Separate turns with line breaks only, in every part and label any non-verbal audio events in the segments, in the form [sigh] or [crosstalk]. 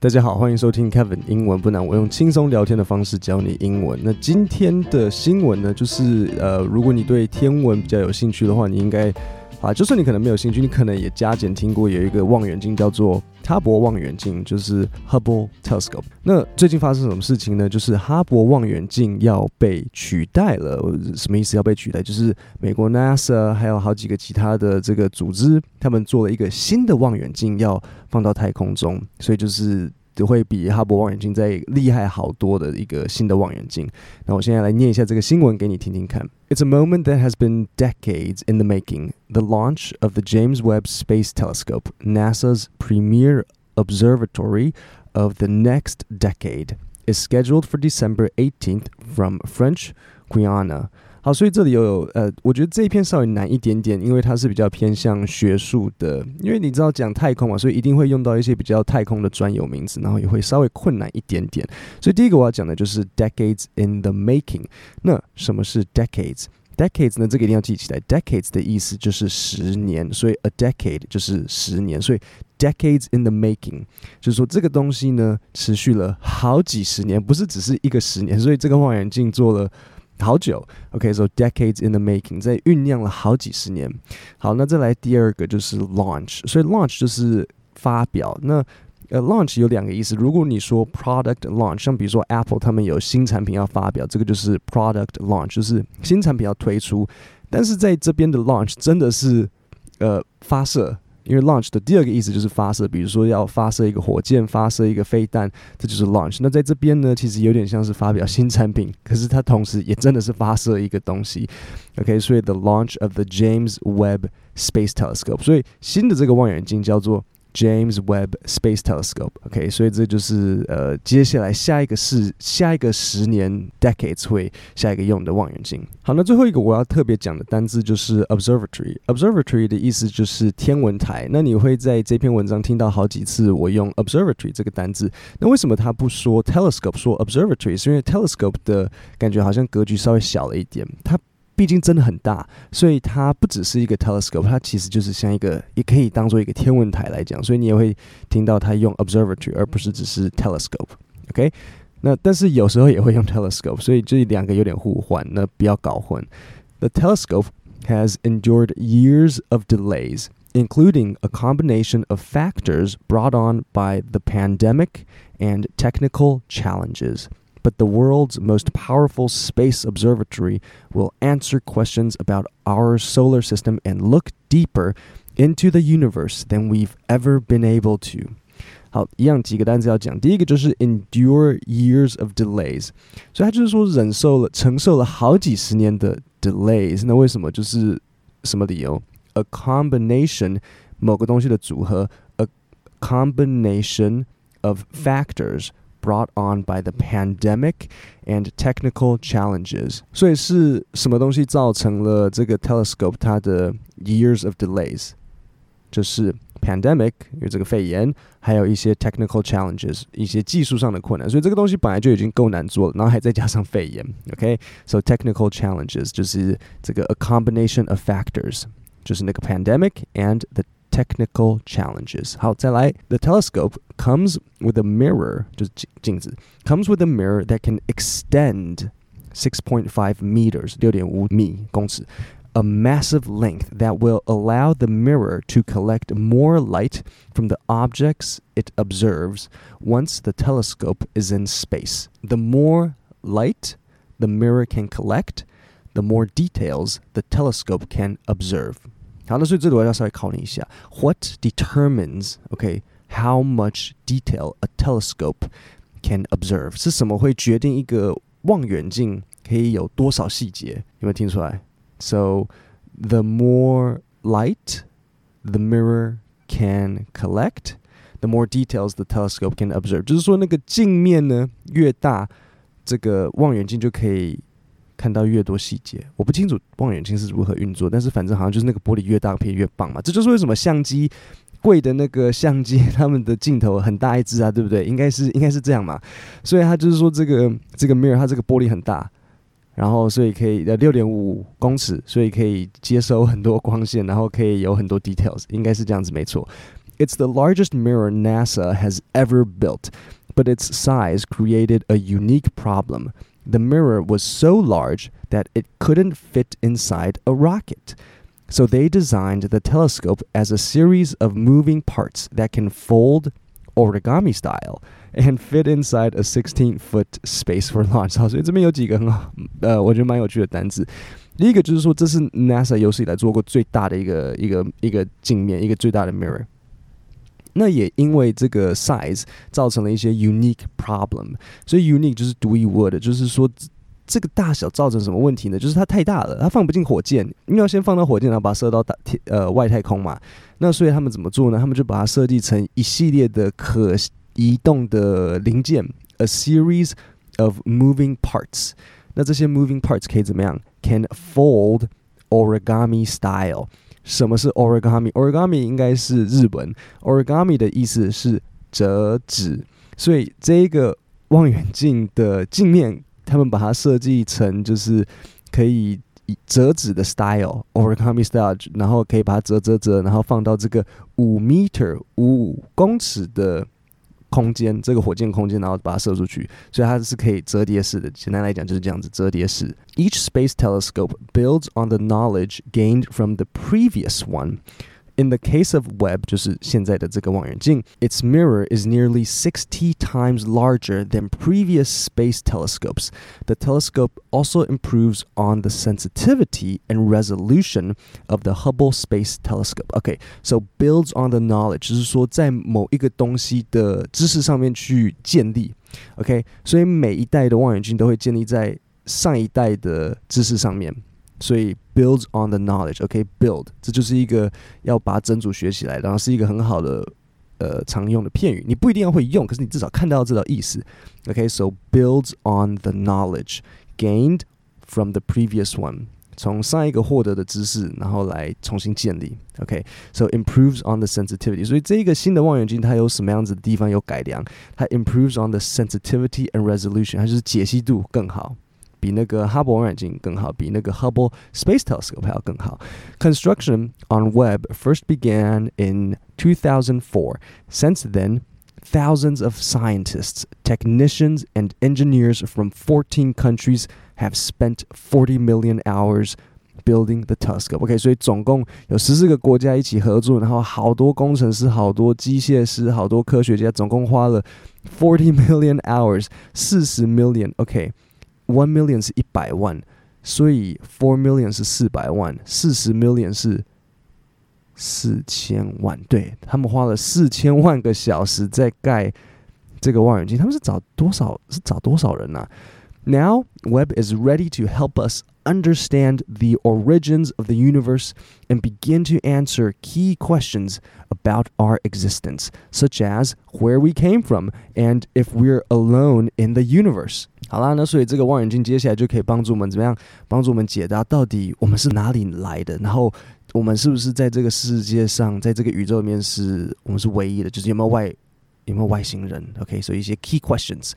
大家好，欢迎收听 Kevin 英文不难，我用轻松聊天的方式教你英文。那今天的新闻呢，就是呃，如果你对天文比较有兴趣的话，你应该。啊，就算你可能没有兴趣，你可能也加减听过有一个望远镜叫做哈勃望远镜，就是 Hubble Telescope。那最近发生什么事情呢？就是哈勃望远镜要被取代了。什么意思？要被取代？就是美国 NASA 还有好几个其他的这个组织，他们做了一个新的望远镜要放到太空中，所以就是。只会比哈勃望远镜再厉害好多的一个新的望远镜。那我现在来念一下这个新闻给你听听看。It's a moment that has been decades in the making. The launch of the James Webb Space Telescope, NASA's premier observatory of the next decade, is scheduled for December 18th from French Guiana. 好，所以这里有呃，我觉得这一篇稍微难一点点，因为它是比较偏向学术的，因为你知道讲太空嘛，所以一定会用到一些比较太空的专有名词，然后也会稍微困难一点点。所以第一个我要讲的就是 decades in the making。那什么是 decades？decades 呢？这个一定要记起来。decades 的意思就是十年，所以 a decade 就是十年，所以 decades in the making 就是说这个东西呢持续了好几十年，不是只是一个十年，所以这个望远镜做了。好久，OK，so、decades in the making，在酝酿了好几十年。好，那再来第二个就是 launch，所以 launch 就是发表。那呃，launch 有两个意思。如果你说 product launch，像比如说 Apple 他们有新产品要发表，这个就是 product launch，就是新产品要推出。但是在这边的 launch 真的是呃发射。因为 launch 的第二个意思就是发射，比如说要发射一个火箭，发射一个飞弹，这就是 launch。那在这边呢，其实有点像是发表新产品，[laughs] 可是它同时也真的是发射一个东西。OK，所以 the launch of the James Webb Space Telescope，所以新的这个望远镜叫做。james webb space telescope ok 所以这就是呃接下来下一个是下一个十年 decades 会下一个用的望远镜。好那最后一个我要特别讲的单字就是 observatory observatory 的意思就是天文台。那你会在这篇文章听到好几次我用 observatory 这个单字。那为什么他不说 telescope 说 observatory 是因为 telescope 的感觉好像格局稍微小了一点。它毕竟真的很大，所以它不只是一个 telescope，它其实就是像一个，也可以当做一个天文台来讲。所以你也会听到它用 observatory，而不是只是 telescope。OK，那但是有时候也会用 telescope，所以这两个有点互换，那不要搞混。The telescope has endured years of delays, including a combination of factors brought on by the pandemic and technical challenges. But the world's most powerful space observatory will answer questions about our solar system and look deeper into the universe than we've ever been able to. 好，一样几个单词要讲。第一个就是 endure years of delays，所以它就是说忍受了、承受了好几十年的 delays。那为什么？就是什么理由？A combination，某个东西的组合，a combination of factors。 Brought on by the pandemic and technical challenges，所以是什么东西造成了这个 telescope 它的 years of delays？就是 pandemic，因为这个肺炎，还有一些 technical challenges，一些技术上的困难。所以这个东西本来就已经够难做了，然后还再加上肺炎。OK，so、okay? technical challenges 就是这个 a combination of factors，就是那个 pandemic and the technical challenges. 好，再来，the telescope comes with a mirror，就是镜子，comes with a mirror that can extend six point five meters，六点五米公尺，a massive length that will allow the mirror to collect more light from the objects it observes once the telescope is in space. The more light the mirror can collect, the more details the telescope can observe. 好，那所以这里我要稍微考你一下，What determines OK how much detail a telescope can observe？是什么会决定一个望远镜可以有多少细节？有没有听出来？So the more light the mirror can collect, the more details the telescope can observe。就是说，那个镜面呢越大，这个望远镜就可以。 看到越多细节，我不清楚望远镜是如何运作，但是反正好像就是那个玻璃越大片越棒嘛。这就是为什么相机贵的那个相机，他们的镜头很大一支啊，对不对？[laughs] 应该是应该是这样嘛。所以他就是说这个这个 mirror 它这个玻璃很大，然后所以可以呃六点五公尺，所以可以接收很多光线，然后可以有很多 details，应该是这样子没错。It's the largest mirror NASA has ever built, but its size created a unique problem. The mirror was so large that it couldn't fit inside a rocket. So they designed the telescope as a series of moving parts that can fold origami style and fit inside a 16 foot space for launch. 好，所以这边有几个很好，呃，我觉得蛮有趣的单词。第一个就是说，这是 [laughs] NASA 有史以来做过最大的一个一个一个镜面，一个最大的 mirror。 那也因为这个 size 造成了一些 unique problem，所以 unique 就是独一无二的，就是说这个大小造成什么问题呢？就是它太大了，它放不进火箭，因为要先放到火箭，然后把它射到大天呃外太空嘛。那所以他们怎么做呢？他们就把它设计成一系列的可移动的零件，a series of moving parts。那这些 moving parts 可以怎么样？Can fold origami style。什么是 origami？origami 应该是日文，origami 的意思是折纸。所以这一个望远镜的镜面，他们把它设计成就是可以折纸的 style，origami style，然后可以把它折折折，然后放到这个五 meter 五公尺的。空间，这个火箭空间，然后把它射出去，所以它是可以折叠式的。简单来讲就是这样子，折叠式。Each space telescope builds on the knowledge gained from the previous one. In the case of Webb，就是现在的这个望远镜，its mirror is nearly sixty times larger than previous space telescopes. The telescope also improves on the sensitivity and resolution of the Hubble Space Telescope. Okay, so builds on the knowledge，就是说在某一个东西的知识上面去建立。OK，所以每一代的望远镜都会建立在上一代的知识上面。 所以 builds on the knowledge，OK，build，这就是一个要把整组学起来，然后是一个很好的呃常用的片语。你不一定要会用，可是你至少看到这道意思。OK，so builds on the knowledge gained from the previous one，从上一个获得的知识，然后来重新建立。OK，so improves on the sensitivity。所以这一个新的望远镜它有什么样子的地方有改良？它 improves on the sensitivity and resolution，它就是解析度更好。比那个哈勃望远镜更好，比那个 Hubble Space Telescope 还要更好。Construction on Webb first began in 2004. Since then, thousands of scientists, technicians, and engineers from 14 countries have spent 40 million hours building the telescope. OK，所以总共有十四个国家一起合作，然后好多工程师、好多机械师、好多科学家，总共花了 forty million hours，四十 million。OK。 One million 是一百万，所以 four million 是四百万，四十 million 是四千万。对，他们花了四千万个小时在盖这个望远镜，他们是找多少？是找多少人啊？Now, Web is ready to help us understand the origins of the universe and begin to answer key questions about our existence, such as where we came from and if we're alone in the universe. 好啦，那所以这个望远镜接下来就可以帮助我们怎么样？帮助我们解答到底我们是哪里来的，然后我们是不是在这个世界上，在这个宇宙里面是我们是唯一的？就是有没有外有没有外星人？OK，所以一些 key questions。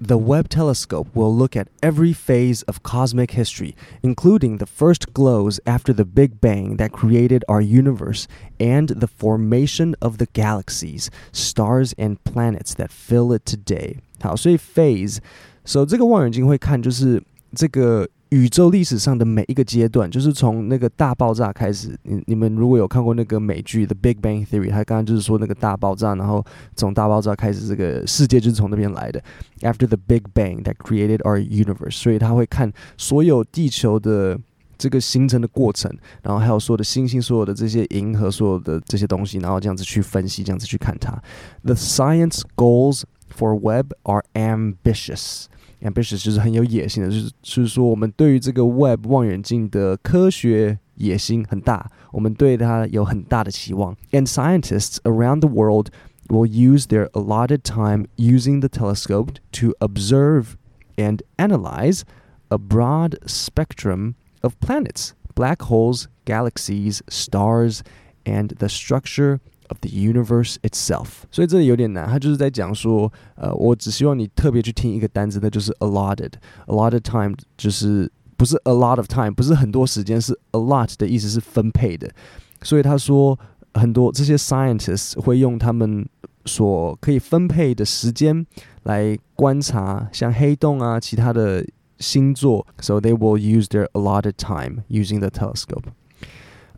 The Webb telescope will look at every phase of cosmic history, including the first glows after the Big Bang that created our universe and the formation of the galaxies, stars, and planets that fill it today. 好，所以 phase，所以这个望远镜会看就是这个。 宇宙历史上的每一个阶段，就是从那个大爆炸开始。你你们如果有看过那个美剧《The Big Bang Theory》，他刚刚就是说那个大爆炸，然后从大爆炸开始，这个世界就是从那边来的。After the Big Bang that created our universe，所以他会看所有地球的这个形成的过程，然后还有所有的星星、所有的这些银河、所有的这些东西，然后这样子去分析，这样子去看它。The science goals for Webb are ambitious。ambitious 就是很有野心的，就是就是说，我们对于这个 Webb 望远镜的科学野心很大，我们对它有很大的期望。And scientists around the world will use their allotted time using the telescope to observe and analyze a broad spectrum of planets, black holes, galaxies, stars, and the structure of the universe itself，所以这里有点难。他就是在讲说，呃，我只希望你特别去听一个单词，那就是 allotted。allotted time 就是不是 a lot of time，不是很多时间，是 allot 的意思是分配的。所以他说， 很多这些 scientists 会用他们所可以分配的时间来观察像黑洞啊，其他的星座。So they will use their allotted time using the telescope.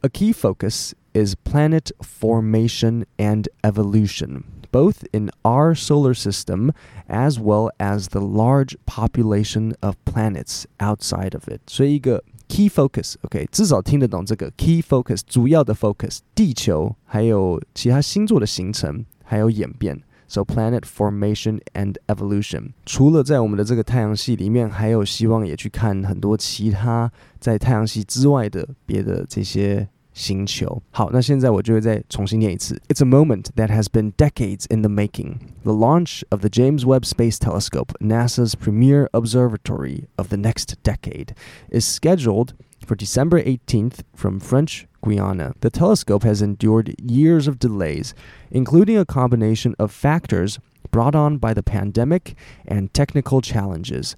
A key focus is planet formation and evolution, both in our solar system as well as the large population of planets outside of it. 所以一个 key focus，OK，、okay, 至少听得懂这个 key focus，主要的 focus，地球还有其他星座的形成还有演变。So planet formation and evolution，除了在我们的这个太阳系里面，还有希望也去看很多其他在太阳系之外的别的这些。 星球。好，那现在我就会再重新念一次。It's a moment that has been decades in the making. The launch of the James Webb Space Telescope, NASA's premier observatory of the next decade, is scheduled for December 18th from French Guiana. The telescope has endured years of delays, including a combination of factors brought on by the pandemic and technical challenges.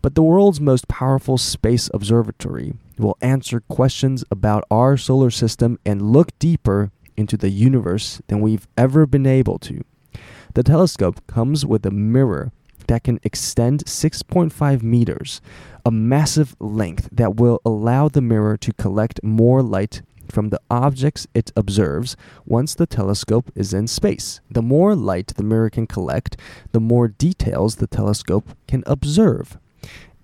But the world's most powerful space observatory will answer questions about our solar system and look deeper into the universe than we've ever been able to. The telescope comes with a mirror that can extend 6.5 meters, a massive length that will allow the mirror to collect more light from the objects it observes once the telescope is in space. The more light the mirror can collect, the more details the telescope can observe.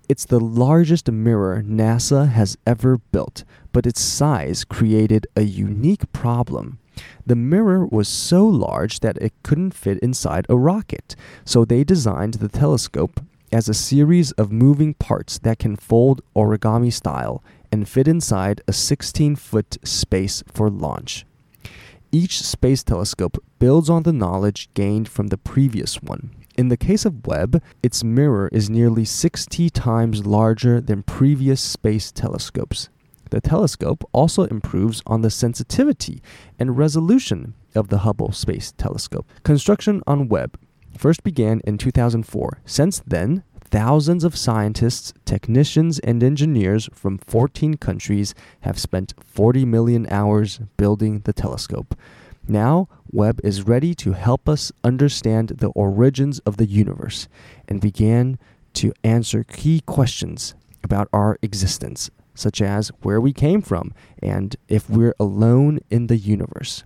It's the largest mirror NASA has ever built, but its size created a unique problem. The mirror was so large that it couldn't fit inside a rocket, so they designed the telescope as a series of moving parts that can fold origami style and fit inside a 16 foot space for launch. Each space telescope builds on the knowledge gained from the previous one. In the case of Webb, its mirror is nearly 60 times larger than previous space telescopes. The telescope also improves on the sensitivity and resolution of the Hubble Space Telescope. Construction on Webb first began in 2004. Since then, thousands of scientists, technicians, and engineers from 14 countries have spent 40 million hours building the telescope. Now, Webb is ready to help us understand the origins of the universe and began to answer key questions about our existence, such as where we came from and if we're alone in the universe.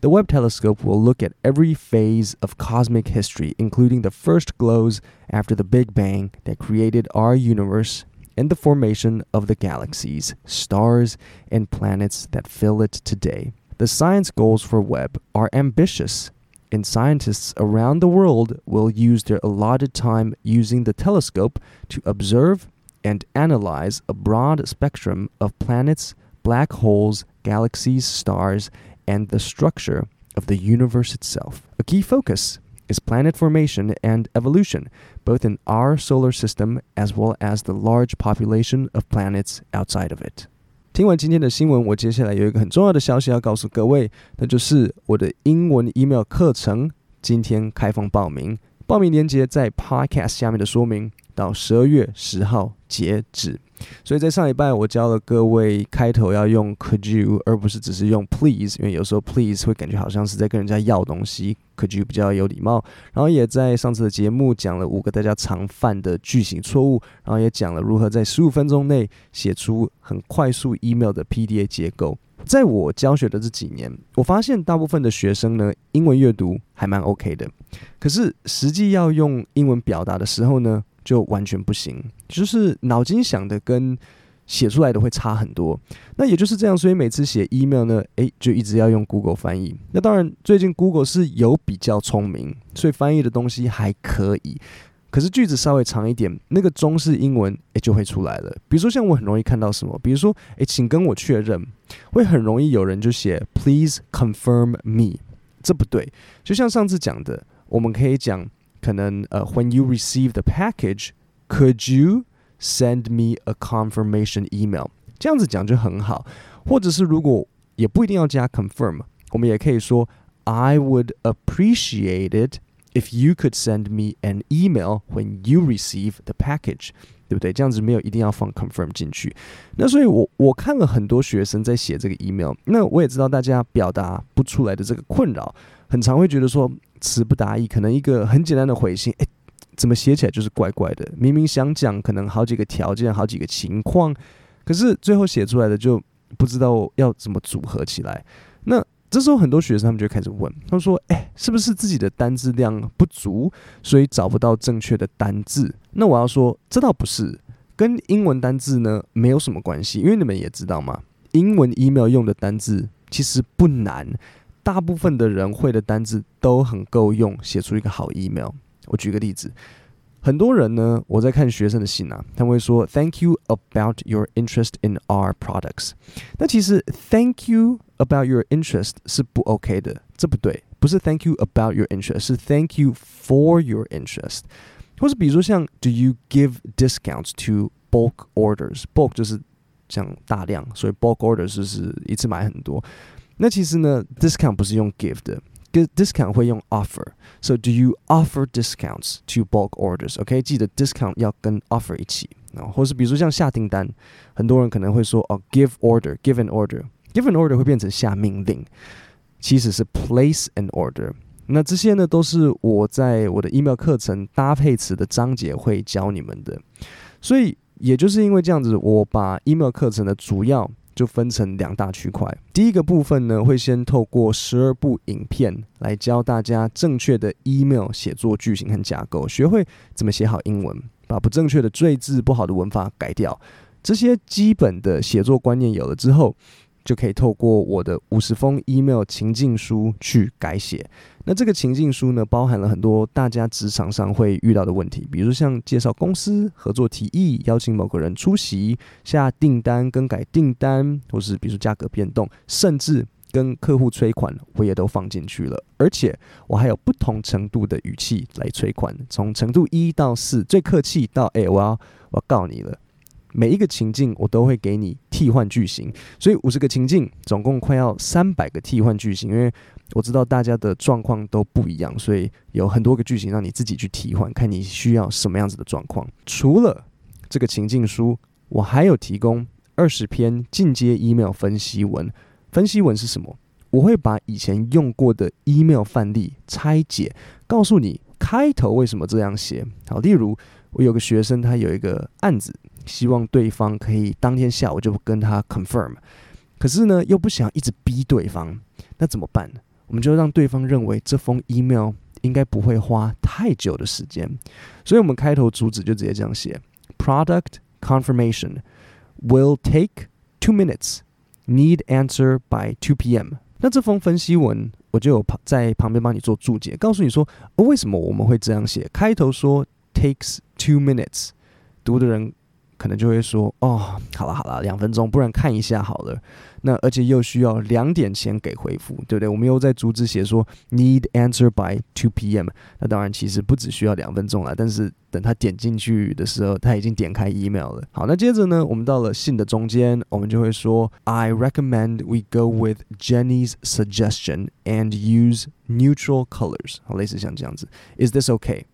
The Webb telescope will look at every phase of cosmic history, including the first glows after the Big Bang that created our universe and the formation of the galaxies, stars, and planets that fill it today. The science goals for Webb are ambitious, and scientists around the world will use their allotted time using the telescope to observe and analyze a broad spectrum of planets, black holes, galaxies, stars, and the structure of the universe itself. A key focus is planet formation and evolution, both in our solar system as well as the large population of planets outside of it. 听完今天的新闻，我接下来有一个很重要的消息要告诉各位，那就是我的英文 email 课程今天开放报名，报名链接在 podcast 下面的说明，到十二月十号截止。 所以在上礼拜，我教了各位开头要用 Could you，而不是只是用 Please，因为有时候 Please 会感觉好像是在跟人家要东西，Could you 比较有礼貌。然后也在上次的节目讲了五个大家常犯的句型错误，然后也讲了如何在十五分钟内写出很快速 email 的 PDA 结构。在我教学的这几年，我发现大部分的学生呢，英文阅读还蛮 OK 的，可是实际要用英文表达的时候呢，就完全不行，就是脑筋想的跟写出来的会差很多。那也就是这样，所以每次写 email 呢，诶，就一直要用 Google 翻译。那当然，最近 Google 是有比较聪明，所以翻译的东西还可以。可是句子稍微长一点，那个中式英文诶就会出来了。比如说像我很容易看到什么，比如说诶，请跟我确认，会很容易有人就写 Please confirm me，这不对。就像上次讲的，我们可以讲。可能呃，when you receive the package，could you send me a confirmation email？这样子讲就很好。或者是如果也不一定要加 confirm，我们也可以说 I would appreciate it if you could send me an email when you receive the package。 对不对？这样子没有一定要放 confirm 进去。那所以我，我我看了很多学生在写这个 email，那我也知道大家表达不出来的这个困扰，很常会觉得说 词不达意，可能一个很简单的回信，诶，怎么写起来就是怪怪的？明明想讲可能好几个条件、好几个情况，可是最后写出来的就不知道要怎么组合起来。那这时候很多学生他们就开始问，他说：“哎，是不是自己的单字量不足，所以找不到正确的单字？”那我要说，这倒不是，跟英文单字呢没有什么关系，因为你们也知道嘛，英文 email 用的单字其实不难，大部分的人会的单字都很够用，写出一个好 email。我举个例子。很多人呢，我在看学生的信啊，他会说 “Thank you about your interest in our products”。那其实 “Thank you about your interest” 是不 OK 的，这不对，不是 “Thank you about your interest”，是 “Thank you for your interest”。或是比如说像 “Do you give discounts to bulk orders”？bulk 就是讲大量，所以 bulk orders 就是一次买很多。那其实呢，discount 不是用 give 的。discount 会用 offer，so do you offer discounts to bulk orders？OK，记得 discount 要跟 offer 一起啊，或是比如说像下订单，很多人可能会说哦，give order，give an order，give an order 会变成下命令，其实是 place an order。那这些呢，都是我在我的 email 课程搭配词的章节会教你们的，所以也就是因为这样子，我把 email 课程的主要。就分成两大区块。第一个部分呢，会先透过十二部影片来教大家正确的 email 写作句型和架构，学会怎么写好英文，把不正确的赘字、不好的文法改掉。这些基本的写作观念有了之后，就可以透过我的五十封 email 情境书去改写。那这个情境书呢，包含了很多大家职场上会遇到的问题，比如像介绍公司、合作提议、邀请某个人出席、下订单、更改订单，或是比如说价格变动，甚至跟客户催款，我也都放进去了。而且我还有不同程度的语气来催款，从程度一到四，最客气到哎，我要我要告你了。每一个情境我都会给你替换句型，所以五十个情境总共快要三百个替换句型，因为我知道大家的状况都不一样，所以有很多个句型让你自己去替换，看你需要什么样子的状况。除了这个情境书，我还有提供二十篇进阶 email 分析文。分析文是什么？我会把以前用过的 email 范例拆解，告诉你开头为什么这样写。好，例如我有个学生，他有一个案子。希望对方可以当天下午就跟他 confirm，可是呢，又不想一直逼对方，那怎么办？我们就让对方认为这封 email 应该不会花太久的时间，所以我们开头主旨就直接这样写：Product confirmation will take two minutes. Need answer by two p.m. 那这封分析文我就有在旁边帮你做注解，告诉你说，哦，为什么我们会这样写？开头说 takes two minutes，读的人。可能就会说哦，好了好了，两分钟，不然看一下好了。那而且又需要两点前给回复，对不对？我们又在主旨写说 need answer by two p.m. 那当然其实不只需要两分钟了，但是等他点进去的时候，他已经点开 email 了。好，那接着呢，我们到了信的中间，我们就会说 I recommend we go with Jenny's suggestion and use neutral colors。好，类似像这样子，Is this okay？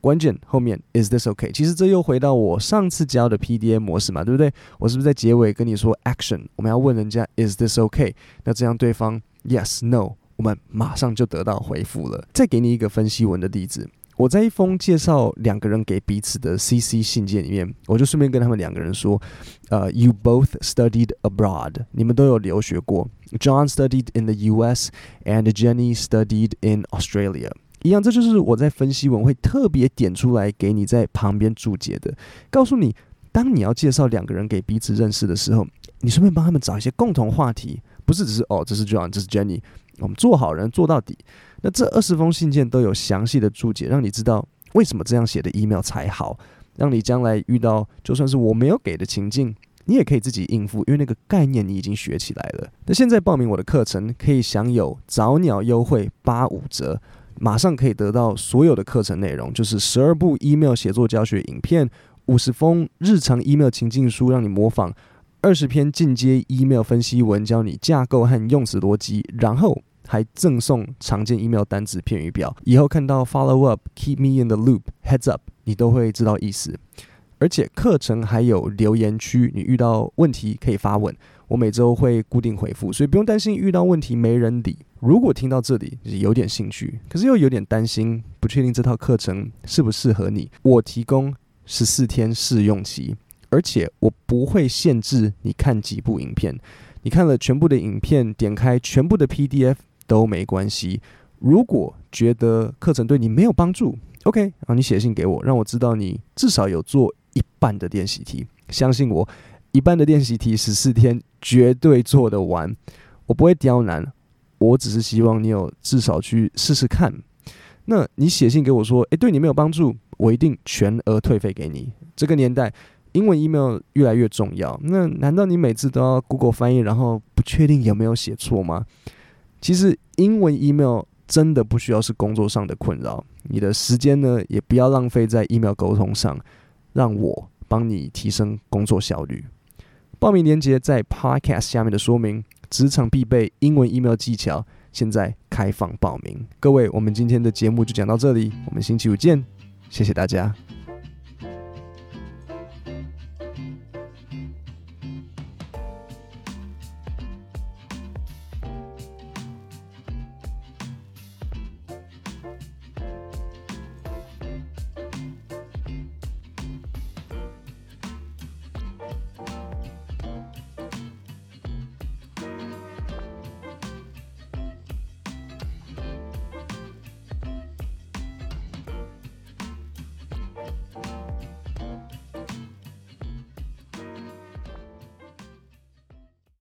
关键后面 Is this okay？其实这又回到我上次教的 PDA 模式嘛，对不对？我是不是在结尾跟你说 Action？我们要问人家 Is this okay？那这样对方 Yes No，我们马上就得到回复了。再给你一个分析文的例子，我在一封介绍两个人给彼此的 CC 信件里面，我就顺便跟他们两个人说，呃，You both studied abroad，你们都有留学过。John studied in the US and Jenny studied in Australia。一样，这就是我在分析文会特别点出来给你在旁边注解的，告诉你，当你要介绍两个人给彼此认识的时候，你顺便帮他们找一些共同话题，不是只是哦，这是 John，这是 Jenny，我们做好人做到底。那这二十封信件都有详细的注解，让你知道为什么这样写的 email 才好，让你将来遇到就算是我没有给的情境，你也可以自己应付，因为那个概念你已经学起来了。那现在报名我的课程，可以享有早鸟优惠八五折。马上可以得到所有的课程内容，就是十二部 email 写作教学影片，五十封日常 email 情境书让你模仿，二十篇进阶 email 分析文教你架构和用词逻辑，然后还赠送常见 email 单词片语表。以后看到 follow up、keep me in the loop、heads up，你都会知道意思。而且课程还有留言区，你遇到问题可以发问，我每周会固定回复，所以不用担心遇到问题没人理。如果听到这里有点兴趣，可是又有点担心，不确定这套课程适不适合你，我提供十四天试用期，而且我不会限制你看几部影片，你看了全部的影片，点开全部的 PDF 都没关系。如果觉得课程对你没有帮助，OK，然后你写信给我，让我知道你至少有做一半的练习题。相信我，一半的练习题十四天绝对做得完。我不会刁难，我只是希望你有至少去试试看。那你写信给我说，诶，对你没有帮助，我一定全额退费给你。这个年代，英文 email 越来越重要。那难道你每次都要 Google 翻译，然后不确定有没有写错吗？其实英文 email。真的不需要是工作上的困扰，你的时间呢，也不要浪费在 email 沟通上，让我帮你提升工作效率。报名链接在 podcast 下面的说明，职场必备英文 email 技巧，现在开放报名。各位，我们今天的节目就讲到这里，我们星期五见，谢谢大家。